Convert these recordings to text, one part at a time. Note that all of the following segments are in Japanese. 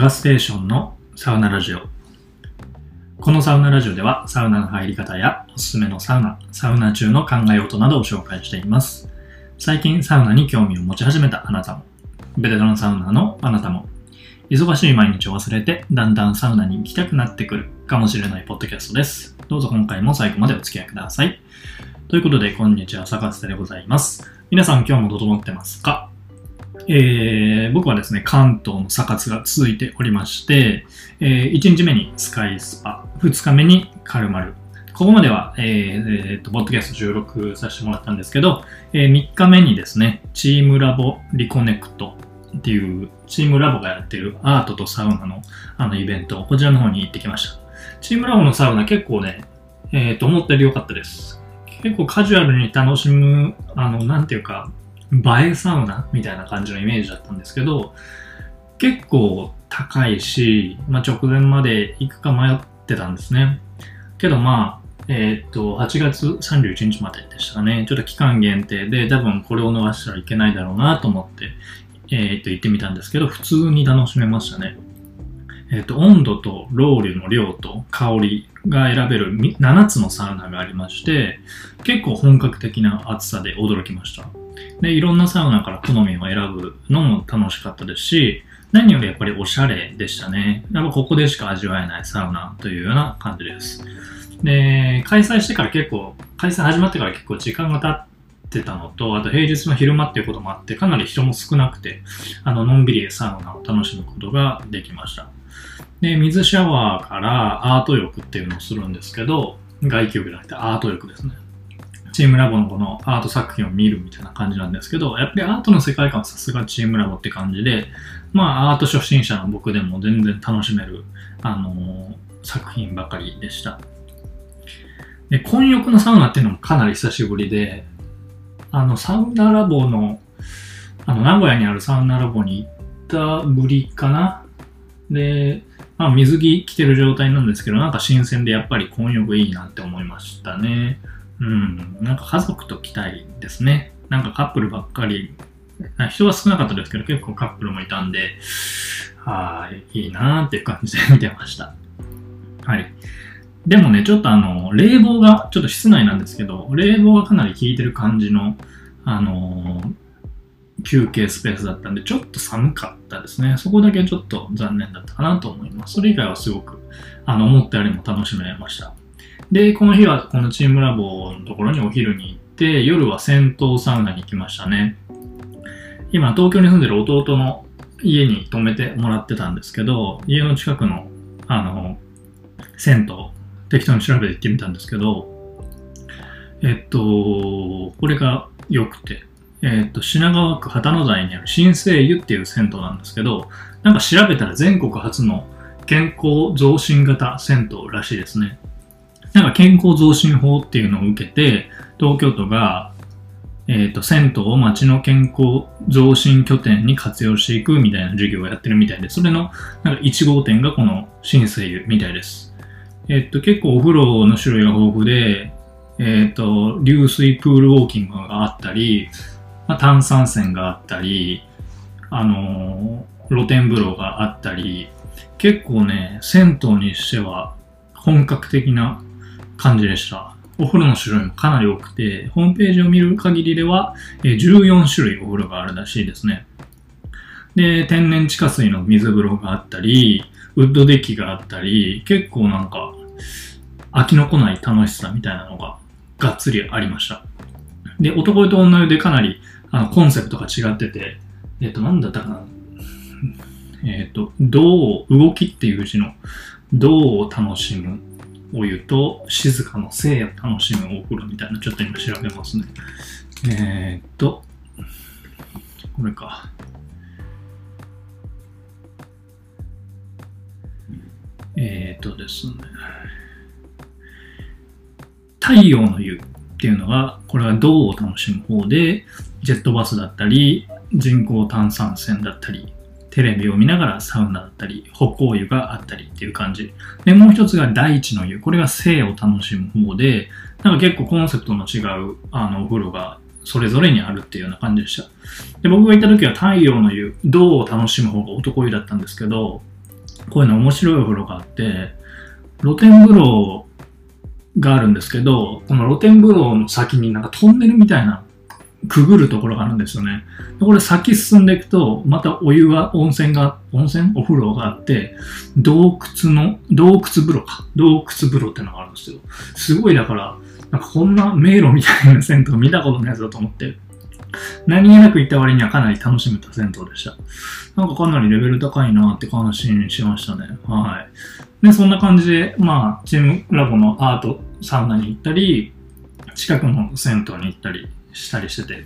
ガステーションのサウナラジオ。このサウナラジオではサウナの入り方やおすすめのサウナ、サウナ中の考え事などを紹介しています。最近サウナに興味を持ち始めたあなたも、ベテランサウナのあなたも、忙しい毎日を忘れてだんだんサウナに行きたくなってくるかもしれないポッドキャストです。どうぞ今回も最後までお付き合いください。ということで、こんにちは、坂瀬でございます。皆さん今日も整ってますか？えー僕はですね、関東のサカツが続いておりまして、え1日目にスカイスパ、2日目にカルマル。ここまでは、えーえーと、ポッドキャスト収録させてもらったんですけど、え3日目にですね、チームラボリコネクトっていう、チームラボがやってるアートとサウナのあのイベント、こちらの方に行ってきました。チームラボのサウナ結構ね、えっ、と、思ったより良かったです。結構カジュアルに楽しむ、あの、なんていうか、映えサウナみたいな感じのイメージだったんですけど、結構高いし、まあ、直前まで行くか迷ってたんですね。けどまあ、えーっと、8月31日まででしたかね。ちょっと期間限定で、多分これを逃したらいけないだろうなと思って、えーっと、行ってみたんですけど、普通に楽しめましたね。えっと、温度とロウリュの量と香りが選べる7つのサウナがありまして、結構本格的な暑さで驚きました。で、いろんなサウナから好みを選ぶのも楽しかったですし、何よりやっぱりおしゃれでしたね。やっぱここでしか味わえないサウナというような感じです。で、開催してから結構、開催始まってから結構時間が経ってたのと、あと平日の昼間っていうこともあって、かなり人も少なくて、あの、のんびりサウナを楽しむことができました。で、水シャワーからアート浴っていうのをするんですけど、外気浴じゃなくてアート浴ですね。チームラボのこのアート作品を見るみたいな感じなんですけど、やっぱりアートの世界観はさすがチームラボって感じで、まあアート初心者の僕でも全然楽しめる、あのー作品ばかりでした。で、混浴のサウナっていうのもかなり久しぶりで、あの、サウナラボの、あの、名古屋にあるサウナラボに行ったぶりかなで、まあ水着着てる状態なんですけど、なんか新鮮でやっぱり混浴いいなって思いましたね。うん、なんか家族と来たいですね。なんかカップルばっかり、人は少なかったですけど、結構カップルもいたんで、はい、いいなーっていう感じで見てました。はい。でもね、ちょっとあの、冷房が、ちょっと室内なんですけど、冷房がかなり効いてる感じの、あのー休憩スペースだったんで、ちょっと寒かったですね。そこだけちょっと残念だったかなと思います。それ以外はすごく、あの、思ったよりも楽しめました。で、この日はこのチームラボのところにお昼に行って、夜は銭湯サウナに行きましたね。今、東京に住んでる弟の家に泊めてもらってたんですけど、家の近くの、あの、銭湯、適当に調べて行ってみたんですけど、えっと、これが良くて、えっと、品川区旗の台にある新生湯っていう銭湯なんですけど、なんか調べたら全国初の健康増進型銭湯らしいですね。なんか健康増進法っていうのを受けて、東京都が、えっ、と、銭湯を町の健康増進拠点に活用していくみたいな授業をやってるみたいで、それのなんか1号店がこの新生湯みたいです。えっ、と、結構お風呂の種類が豊富で、えっ、と、流水プールウォーキングがあったり、まあ、炭酸泉があったり、あの露天風呂があったり、結構ね、銭湯にしては本格的な感じでした。お風呂の種類もかなり多くて、ホームページを見る限りでは、14種類お風呂があるらしいですね。で、天然地下水の水風呂があったり、ウッドデッキがあったり、結構なんか、飽きのこない楽しさみたいなのががっつりありました。で、男湯と女湯でかなりあのコンセプトが違ってて、えっ、と、なんだったかな。えっ、と、動、動きっていう字の、動を楽しむお湯と、静かの静を楽しむお風呂みたいな、ちょっと今調べますね。えっ、と、これか。えっ、とですね。太陽の湯っていうのが、これは銅を楽しむ方で、ジェットバスだったり、人工炭酸泉だったり、テレビを見ながらサウナだったり、歩行湯があったりっていう感じ。で、もう一つが大地の湯。これが生を楽しむ方で、なんか結構コンセプトの違う、あの、お風呂がそれぞれにあるっていうような感じでした。で、僕が行った時は太陽の湯、銅を楽しむ方が男湯だったんですけど、こういうの面白いお風呂があって、露天風呂があるんですけど、この露天風呂の先になんかトンネルみたいなくぐるところがあるんですよね。これ先進んでいくと、またお湯が、温泉が、温泉？お風呂があって、洞窟の、洞窟風呂か。洞窟風呂ってのがあるんですよ。すごいだから、なんかこんな迷路みたいな銭湯見たことないやつだと思って、何気なく行った割にはかなり楽しめた銭湯でした。なんかかなりレベル高いなって感心しましたね。はい。で、そんな感じで、まあ、チームラボのアートサウナに行ったり、近くの銭湯に行ったりしたりしてて。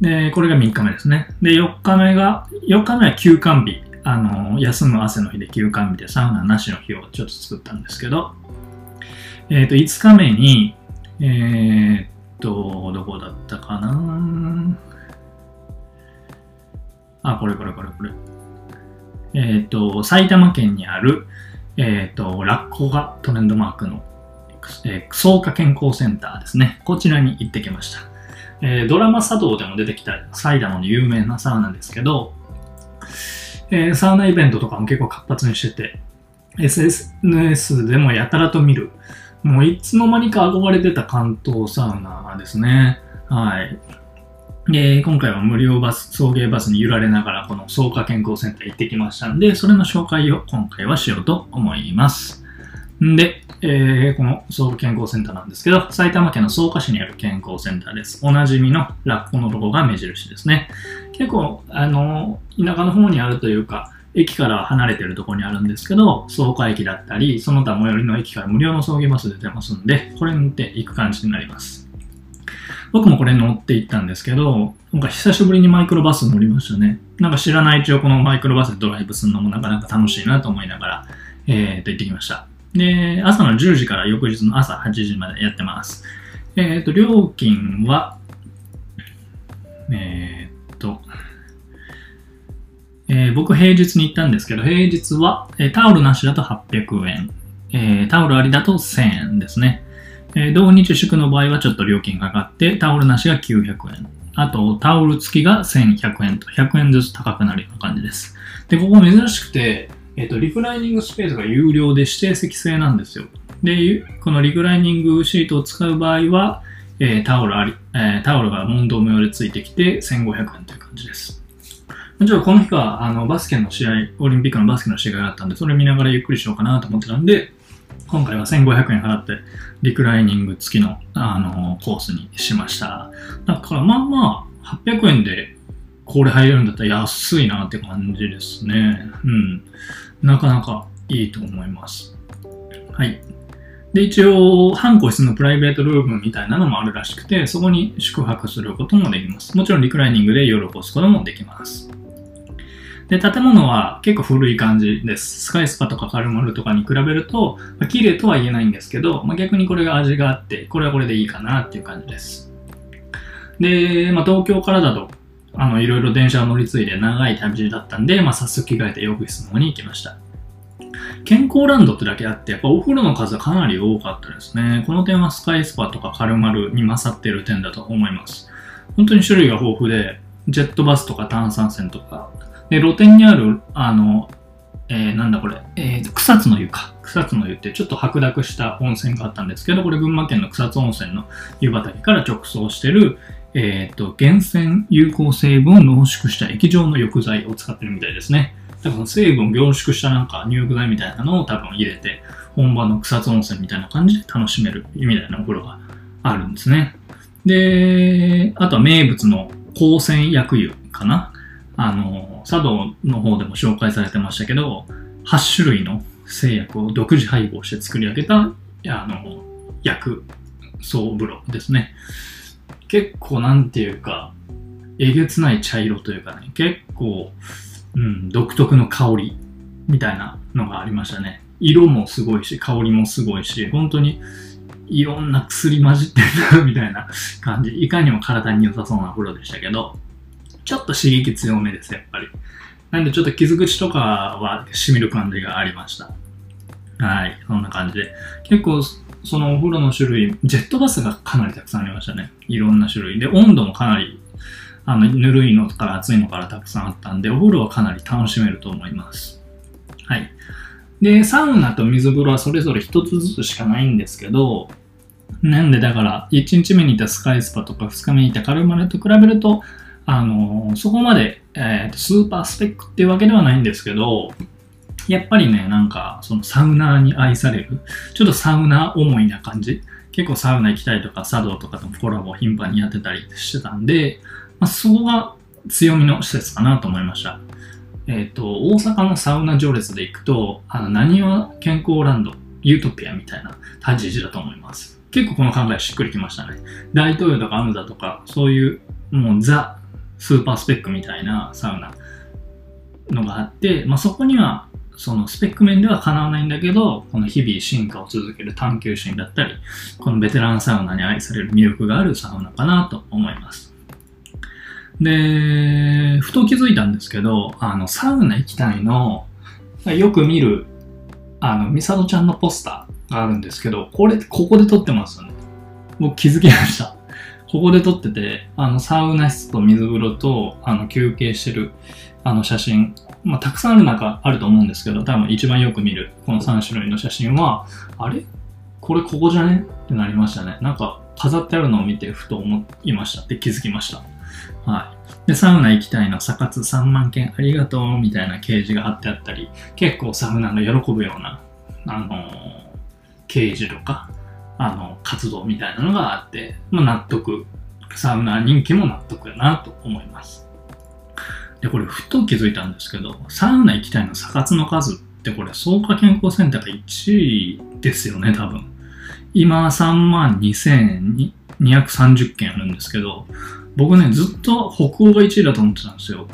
で、これが3日目ですね。で、4日目が、4日目は休館日。あの、休む汗の日で休館日でサウナなしの日をちょっと作ったんですけど、えっ、と、5日目に、えーっと、どこだったかなあ、これこれこれこれ。えっ、と、埼玉県にある、えっ、と、ラッコがトレンドマークの、えー、草加健康センターですね。こちらに行ってきました。えードラマ茶道でも出てきた埼玉の有名なサウナですけど、えーサウナイベントとかも結構活発にしてて、SNS でもやたらと見る、もういつの間にか憧れてた関東サウナですね。はい。で、今回は無料バス、送迎バスに揺られながらこの草加健康センター行ってきましたんで、それの紹介を今回はしようと思います。んで、えーこの草加健康センターなんですけど、埼玉県の草加市にある健康センターです。おなじみのラッコのロゴが目印ですね。結構、あの、田舎の方にあるというか、駅から離れてるところにあるんですけど、草加駅だったり、その他最寄りの駅から無料の送迎バスで出ますんで、これに乗って行く感じになります。僕もこれ乗って行ったんですけど、なんか久しぶりにマイクロバス乗りましたね。なんか知らないうちをこのマイクロバスでドライブするのもなかなか楽しいなと思いながら、えー、と行ってきました。で、朝の10時から翌日の朝8時までやってます。えっ、と、料金は、えーっと、えー僕平日に行ったんですけど、平日は、えタオルなしだと800円、えタオルありだと1000円ですね。え同日祝の場合はちょっと料金がかかって、タオルなしが900円。あと、タオル付きが1100円と、100円ずつ高くなるような感じです。で、ここ珍しくて、えっ、と、リクライニングスペースが有料で指定席制なんですよ。で、このリクライニングシートを使う場合は、えータオルあり、えータオルが問答無用でついてきて1500円という感じです。もちろんこの日はあのバスケの試合、オリンピックのバスケの試合があったんで、それ見ながらゆっくりしようかなと思ってたんで、今回は1500円払ってリクライニング付きのあのコースにしました。だからまあまあ、800円でこれ入れるんだったら安いなって感じですね。うん。なかなかいいと思います。はい。で、一応、半個室のプライベートルームみたいなのもあるらしくて、そこに宿泊することもできます。もちろんリクライニングで夜を越すこともできます。で、建物は結構古い感じです。スカイスパとかカルマルとかに比べると、まあ、綺麗とは言えないんですけど、まあ、逆にこれが味があって、これはこれでいいかなっていう感じです。で、まあ、東京からだと、あの、いろいろ電車を乗り継いで長い旅路だったんで、まあ、早速着替えて浴室の方に行きました。健康ランドってだけあって、やっぱお風呂の数はかなり多かったですね。この点はスカイスパとかカルマルに勝っている点だと思います。本当に種類が豊富で、ジェットバスとか炭酸泉とか、で、露天にある、あの、えーなんだこれ、えー、草津の湯か。草津の湯ってちょっと白濁した温泉があったんですけど、これ群馬県の草津温泉の湯畑から直送してる、えっ、と、源泉有効成分を濃縮した液状の浴剤を使ってるみたいですね。だから成分を凝縮したなんか入浴剤みたいなのを多分入れて、本場の草津温泉みたいな感じで楽しめるみたいなお風呂があるんですね。で、あとは名物の光泉薬湯かな？あの、茶道の方でも紹介されてましたけど、8種類の製薬を独自配合して作り上げた、あの、薬草風呂ですね。結構なんていうか、えげつない茶色というかね、結構、うん、独特の香りみたいなのがありましたね。色もすごいし、香りもすごいし、本当にいろんな薬混じってるなみたいな感じ。いかにも体に良さそうな風呂でしたけど、ちょっと刺激強めです、やっぱり。なんでちょっと傷口とかは染みる感じがありました。はい、そんな感じで。結構、そのお風呂の種類、ジェットバスがかなりたくさんありましたね。いろんな種類。で、温度もかなり、あの、ぬるいのから熱いのからたくさんあったんで、お風呂はかなり楽しめると思います。はい。で、サウナと水風呂はそれぞれ一つずつしかないんですけど、なんでだから、1日目にいたスカイスパとか2日目にいたカルマレと比べると、あのそこまで、えー、スーパースペックっていうわけではないんですけど、やっぱりね、なんか、そのサウナーに愛される、ちょっとサウナー思いな感じ。結構サウナ行きたいとか、茶道とかとコラボを頻繁にやってたりしてたんで、まあ、そこが強みの施設かなと思いました。えっ、ー、と、大阪のサウナ序列で行くと、あの、何は健康ランド、ユートピアみたいな立ち位置だと思います。結構この考えしっくりきましたね。大東洋とかアムザとか、そういうもうザ・スーパースペックみたいなサウナのがあって、まあ、そこにはそのスペック面ではかなわないんだけど、この日々進化を続ける探求心だったり、このベテランサウナに愛される魅力があるサウナかなと思います。で、ふと気づいたんですけど、あの、サウナ行きたいの、よく見る、あの、ミサドちゃんのポスターがあるんですけど、これ、ここで撮ってますよね。僕気づきました。ここで撮ってて、あの、サウナ室と水風呂と、あの、休憩してる、あの、写真、まあ、たくさんある中、あると思うんですけど、多分一番よく見る、この3種類の写真は、あれ？これここじゃね？ってなりましたね。なんか、飾ってあるのを見て、ふと思いましたって気づきました。はい。で、サウナ行きたいの、サ活3万件ありがとうみたいな掲示が貼ってあったり、結構サウナが喜ぶような、あのー、掲示とか、あの、活動みたいなのがあって、まあ、納得。サウナ人気も納得だなと思います。で、これ、ふと気づいたんですけど、サウナ行きたいの、サ活の数ってこれ、創価健康センターが1位ですよね、多分。今、3万2230件あるんですけど、僕ね、ずっと北欧が1位だと思ってたんですよ。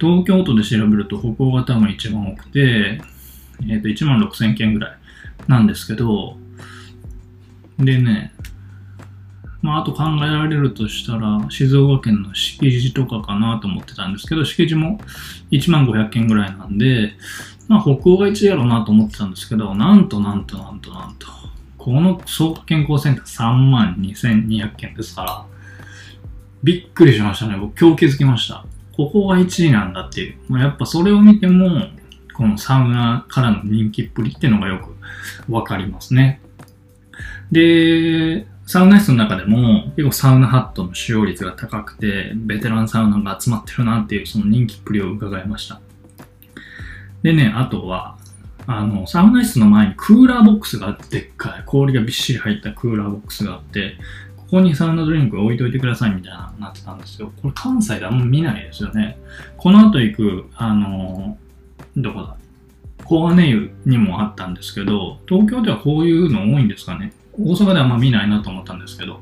東京都で調べると北欧が多分一番多くて、えっ、ー、と、1万6000件ぐらいなんですけど、でね、まあ、あと考えられるとしたら、静岡県の敷地とかかなと思ってたんですけど、敷地も1万500件ぐらいなんで、まあ、北欧が1位やろうなと思ってたんですけど、なんとなんとなんとなんと、この総合健康センター3万2200件ですから、びっくりしましたね。僕今日気づきました。ここが1位なんだっていう。もうやっぱそれを見ても、このサウナからの人気っぷりっていうのがよくわかりますね。で、サウナ室の中でも結構サウナハットの使用率が高くて、ベテランサウナが集まってるなっていうその人気っぷりを伺いました。でね、あとは、あの、サウナ室の前にクーラーボックスがあって、でっかい氷がびっしり入ったクーラーボックスがあって、ここにサウナドリンク置いといてくださいみたいななってたんですよ。これ関西であんま見ないですよね。この後行く、あの、どこだ？小金湯にもあったんですけど、東京ではこういうの多いんですかね。大阪ではあんま見ないなと思ったんですけど、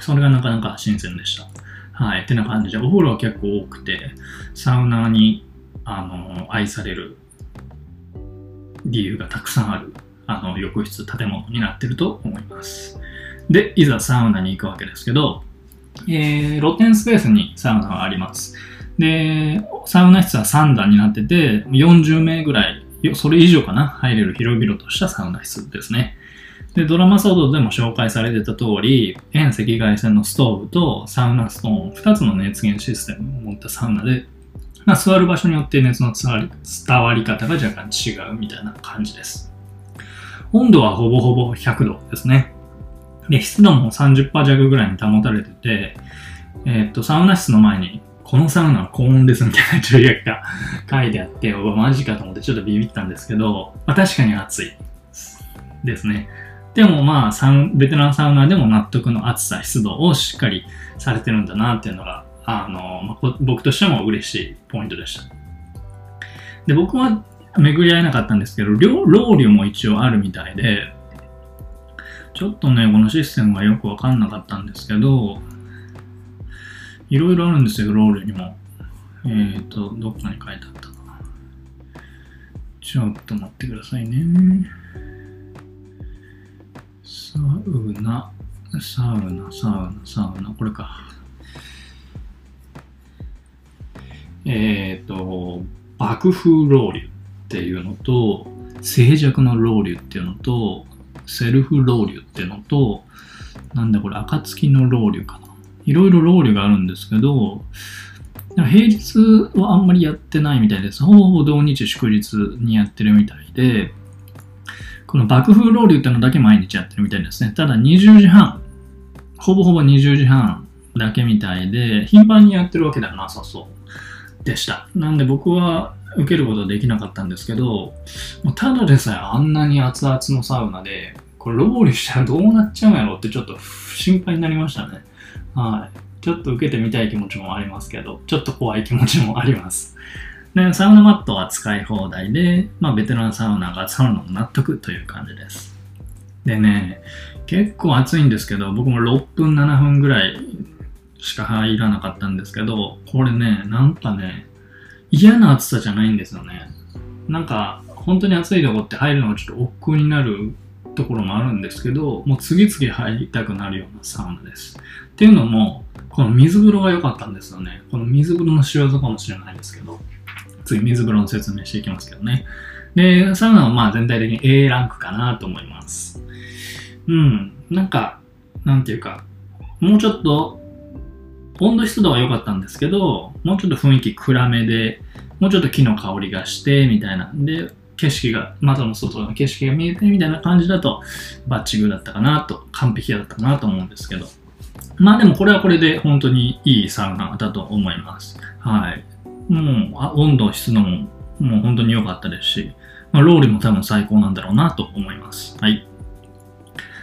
それがなかなか新鮮でした。はい。ってな感じで、お風呂は結構多くて、サウナに、あの、愛される理由がたくさんある、あの、浴室、建物になってると思います。で、いざサウナに行くわけですけど、えー、露天スペースにサウナがあります。で、サウナ室は3段になってて、40名ぐらい、それ以上かな、入れる広々としたサウナ室ですね。で、ドラマソードでも紹介されてた通り、遠赤外線のストーブとサウナストーン、2つの熱源システムを持ったサウナで、まあ、座る場所によって熱の伝わり伝わり方が若干違うみたいな感じです。温度はほぼほぼ100度ですね。で、湿度も30%弱ぐらいに保たれてて、えー、っと、サウナ室の前に、このサウナは高温ですみたいな注意書きが 書いてあって、おマジかと思ってちょっとビビったんですけど、まあ、確かに暑いですね。でもまあサウ、ベテランサウナーでも納得の暑さ、湿度をしっかりされてるんだなっていうのが、あの、まあ、僕としても嬉しいポイントでした。で、僕は巡り合えなかったんですけど、ロウリュも一応あるみたいで、ちょっとね、このシステムがよくわかんなかったんですけど、いろいろあるんですよ、ロールにも。えっ、ー、と、どっかに書いてあったかな。ちょっと待ってくださいね。サウナ、サウナ、サウナ、サウナ、これか。えっ、ー、と、爆風ロウリュっていうのと、静寂のロウリュっていうのと、セルフロウリュっていうのと、なんだこれ、暁のロウリュかな。いろいろロウリュがあるんですけど、平日はあんまりやってないみたいです。ほぼほぼ土日祝日にやってるみたいで、この爆風ロウリュってのだけ毎日やってるみたいですね。ただ20時半、ほぼほぼ20時半だけみたいで、頻繁にやってるわけではなさそうでした。なんで僕は受けることはできなかったんですけど、ただでさえあんなに熱々のサウナで、これロウリュしたらどうなっちゃうんやろってちょっと心配になりましたね。はい。ちょっと受けてみたい気持ちもありますけど、ちょっと怖い気持ちもあります。で、サウナマットは使い放題で、まあ、ベテランサウナがサウナの納得という感じです。でね、結構暑いんですけど、僕も6分、7分ぐらいしか入らなかったんですけど、これね、なんかね、嫌な暑さじゃないんですよね。なんか、本当に暑いとこって入るのがちょっと億劫になるところもあるんですけど、もう次々入りたくなるようなサウナです。っていうのも、この水風呂が良かったんですよね。この水風呂の仕業かもしれないですけど、次水風呂の説明していきますけどね。で、サウナはまあ全体的に A ランクかなと思います。うん。なんか、なんていうか、もうちょっと、温度湿度は良かったんですけど、もうちょっと雰囲気暗めで、もうちょっと木の香りがして、みたいな。で、景色が、窓の外の景色が見えてみたいな感じだと、バッチグーだったかなと、完璧だったかなと思うんですけど。まあでもこれはこれで本当にいいサウナだと思います。はい。もう、温度、湿度ももう本当に良かったですし、まあ、ローリも多分最高なんだろうなと思います。はい。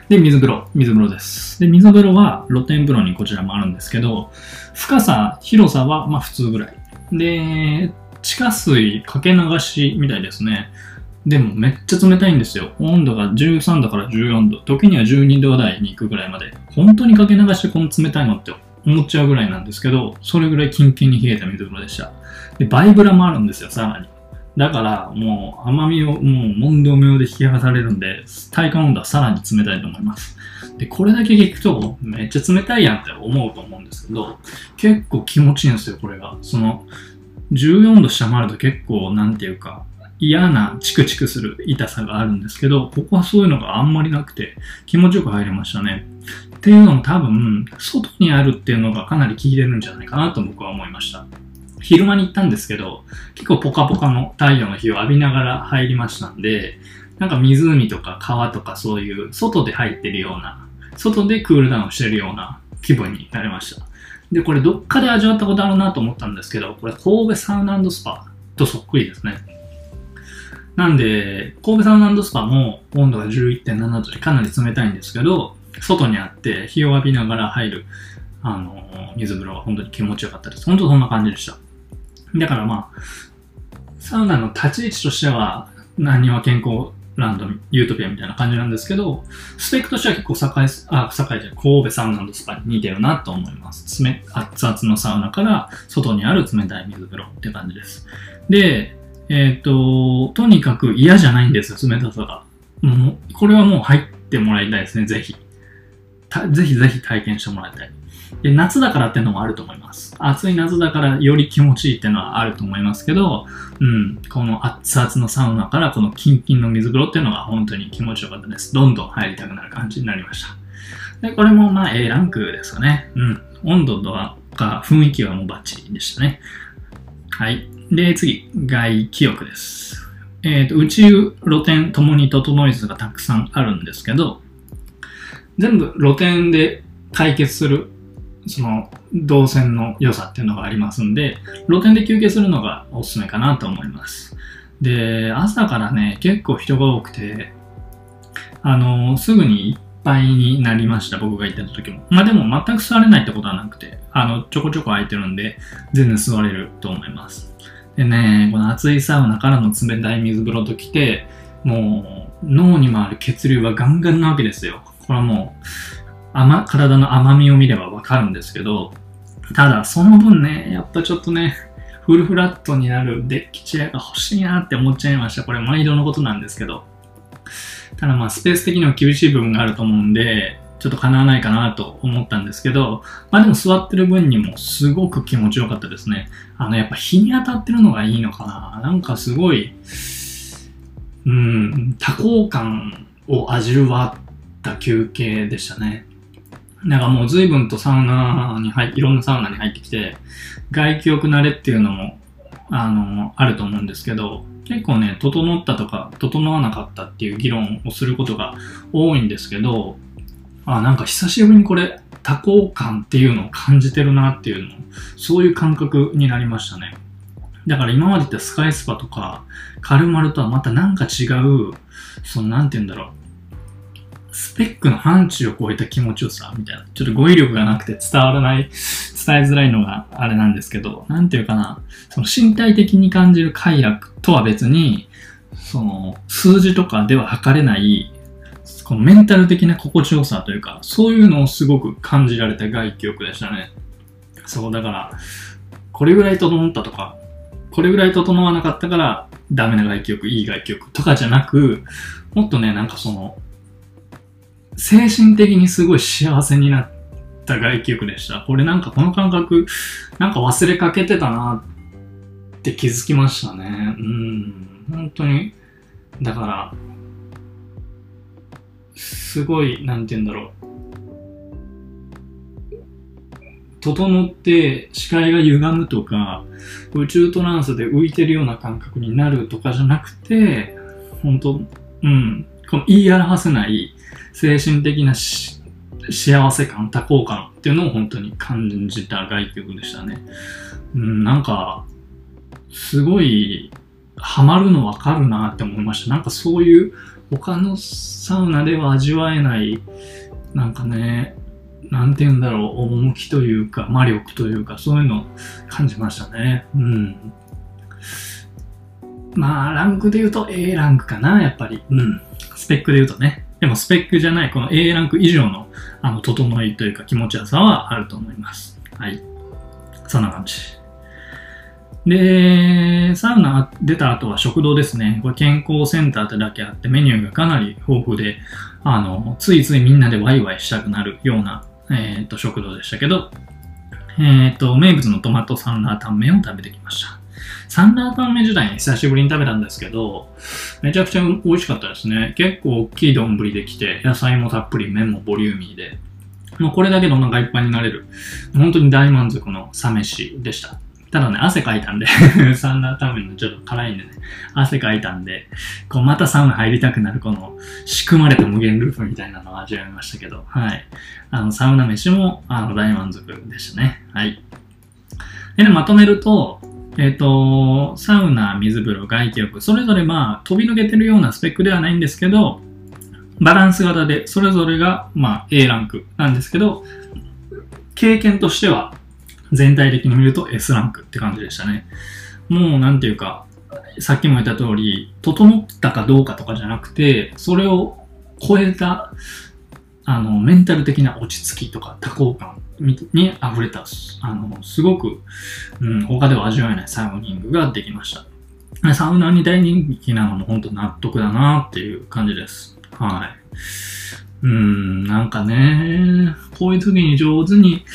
で、水風呂。水風呂です。で、水風呂は露天風呂にこちらもあるんですけど、深さ、広さはまあ普通ぐらい。で、地下水かけ流しみたいですね。でもめっちゃ冷たいんですよ。温度が13度から14度。時には12度台に行くぐらいまで。本当にかけ流してこの冷たいのって思っちゃうぐらいなんですけど、それぐらいキンキンに冷えた水風呂でした。で、バイブラもあるんですよ、さらに。だから、もう甘みをもう問答無用で引き剥がされるんで、体感温度はさらに冷たいと思います。で、これだけ聞くと、めっちゃ冷たいやんって思うと思うんですけど、結構気持ちいいんですよ、これが。その、14度下回ると結構、なんていうか、嫌なチクチクする痛さがあるんですけど、ここはそういうのがあんまりなくて、気持ちよく入れましたね。っていうのも多分、外にあるっていうのがかなり効いてるんじゃないかなと僕は思いました。昼間に行ったんですけど、結構ポカポカの太陽の日を浴びながら入りましたんで、なんか湖とか川とかそういう外で入ってるような、外でクールダウンしてるような気分になりました。で、これどっかで味わったことあるなと思ったんですけど、これ神戸サウナスパとそっくりですね。なんで、神戸サウナスパも温度が11.7度でかなり冷たいんですけど、外にあって日を浴びながら入る、あの、水風呂が本当に気持ちよかったです。本当そんな感じでした。だからまあ、サウナの立ち位置としては、何は健康ランド、ユートピアみたいな感じなんですけど、スペックとしては結構栄、あ、栄じゃ神戸サウナスパに似てるなと思います。冷、熱々のサウナから外にある冷たい水風呂って感じです。で、えっ、ー、と、とにかく嫌じゃないんですよ、冷たさが。もう、これはもう入ってもらいたいですね、ぜひ。ぜひぜひ体験してもらいたい。で、夏だからっていうのもあると思います。暑い夏だからより気持ちいいっていうのはあると思いますけど、うん、この熱々のサウナからこのキンキンの水風呂っていうのが本当に気持ちよかったです。どんどん入りたくなる感じになりました。で、これもまあ A ランクですかね。うん。温度とか雰囲気はもうバッチリでしたね。はい。で、次、外気浴です。えっ、ー、と、宇宙露天ともに整い図がたくさんあるんですけど、全部露天で解決する、その、動線の良さっていうのがありますんで、露天で休憩するのがおすすめかなと思います。で、朝からね、結構人が多くて、あの、すぐにいっぱいになりました、僕が行った時も。まあでも全く座れないってことはなくて、あの、ちょこちょこ空いてるんで、全然座れると思います。でね、この熱いサウナからの冷たい水風呂ときて、もう脳に回る血流はガンガンなわけですよ。これはもう、甘、体の甘みを見ればわかるんですけど、ただその分ね、やっぱちょっとね、フルフラットになるデッキチェアが欲しいなって思っちゃいました。これ毎度のことなんですけど。ただまあスペース的には厳しい部分があると思うんで、ちょっと叶わないかなと思ったんですけど、まあでも座ってる分にもすごく気持ちよかったですね。あの、やっぱ日に当たってるのがいいのかな。なんかすごい、うん、多幸感を味わった休憩でしたね。なんかもう随分とサウナに入って、いろんなサウナに入ってきて、外気浴慣れっていうのも、あの、あると思うんですけど、結構ね、整ったとか、整わなかったっていう議論をすることが多いんですけど、あ、なんか久しぶりにこれ、多幸感っていうのを感じてるなっていうの、そういう感覚になりましたね。だから今までったスカイスパとか、カルマルとはまたなんか違う、そのなんて言うんだろう。スペックの範疇を超えた気持ちよさ、みたいな。ちょっと語彙力がなくて伝わらない、伝えづらいのがあれなんですけど、なんていうかな。その身体的に感じる快楽とは別に、その数字とかでは測れないこのメンタル的な心地よさというか、そういうのをすごく感じられた外記憶でしたね。そう、だから、これぐらい整ったとか、これぐらい整わなかったからダメな外記憶、いい外記憶とかじゃなく、もっとね、なんかその、精神的にすごい幸せになった外記憶でした。これなんかこの感覚、なんか忘れかけてたなって気づきましたね。うん、本当に。だから、すごい、なんて言うんだろう。整って視界が歪むとか、宇宙トランスで浮いてるような感覚になるとかじゃなくて、本当うん、この言い表せない精神的な幸せ感、多幸感っていうのを本当に感じた外局でしたね。うん、なんか、すごい、ハマるのわかるなって思いました。なんかそういう他のサウナでは味わえない、なんかね、なんて言うんだろう、趣というか、魔力というか、そういうのを感じましたね。うん。まあ、ランクで言うと A ランクかな、やっぱり。うん。スペックで言うとね。でもスペックじゃない、この A ランク以上の、あの、整いというか気持ちよさはあると思います。はい。そんな感じ。で、サウナ出た後は食堂ですね。これ健康センターってだけあってメニューがかなり豊富で、あの、ついついみんなでワイワイしたくなるような、えっ、と、食堂でしたけど、えっ、と、名物のトマトサンラータンメンを食べてきました。サンラータンメン時代に久しぶりに食べたんですけど、めちゃくちゃ美味しかったですね。結構大きい丼できて、野菜もたっぷり、麺もボリューミーで、もうこれだけでお腹いっぱいになれる、本当に大満足のサ飯でした。ただね、汗かいたんで サウナタウンのちょっと辛いんでね、汗かいたんで、こうまたサウナ入りたくなるこの仕組まれた無限ループみたいなのを味わいましたけど、はい。あの、サウナ飯も、あの、大満足でしたね。はい。で、ね、まとめると、えっ、ー、と、サウナ、水風呂、外気浴、それぞれまあ、飛び抜けてるようなスペックではないんですけど、バランス型で、それぞれが、まあ、A ランクなんですけど、経験としては、全体的に見ると S ランクって感じでしたね。もうなんていうか、さっきも言った通り、整ったかどうかとかじゃなくて、それを超えた、あの、メンタル的な落ち着きとか多幸感に溢れた、あの、すごく、うん、他では味わえないサウニングができました。サウナに大人気なのも本当納得だなっていう感じです。はい。うん、なんかね、こういう時に上手に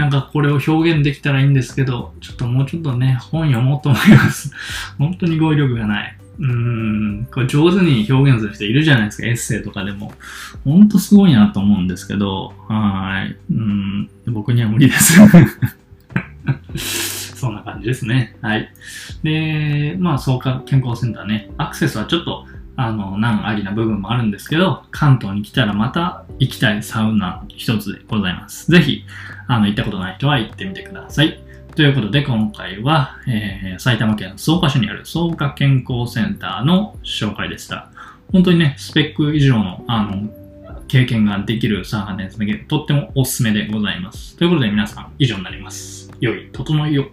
なんかこれを表現できたらいいんですけど、ちょっともうちょっとね、本読もうと思います。本当に語彙力がない。うーん、これ上手に表現する人いるじゃないですか、エッセイとかでも。ほんとすごいなと思うんですけど、はい。うん、僕には無理です。そんな感じですね。はい。で、まあ、そうか、健康センターね。アクセスはちょっとあの、難ありな部分もあるんですけど、関東に来たらまた行きたいサウナ一つでございます。ぜひ、あの、行ったことない人は行ってみてください。ということで、今回は、えー、埼玉県草加市にある草加健康センターの紹介でした。本当にね、スペック以上の、あの、経験ができるサウナですね。とってもおすすめでございます。ということで皆さん、以上になります。良い、整いを。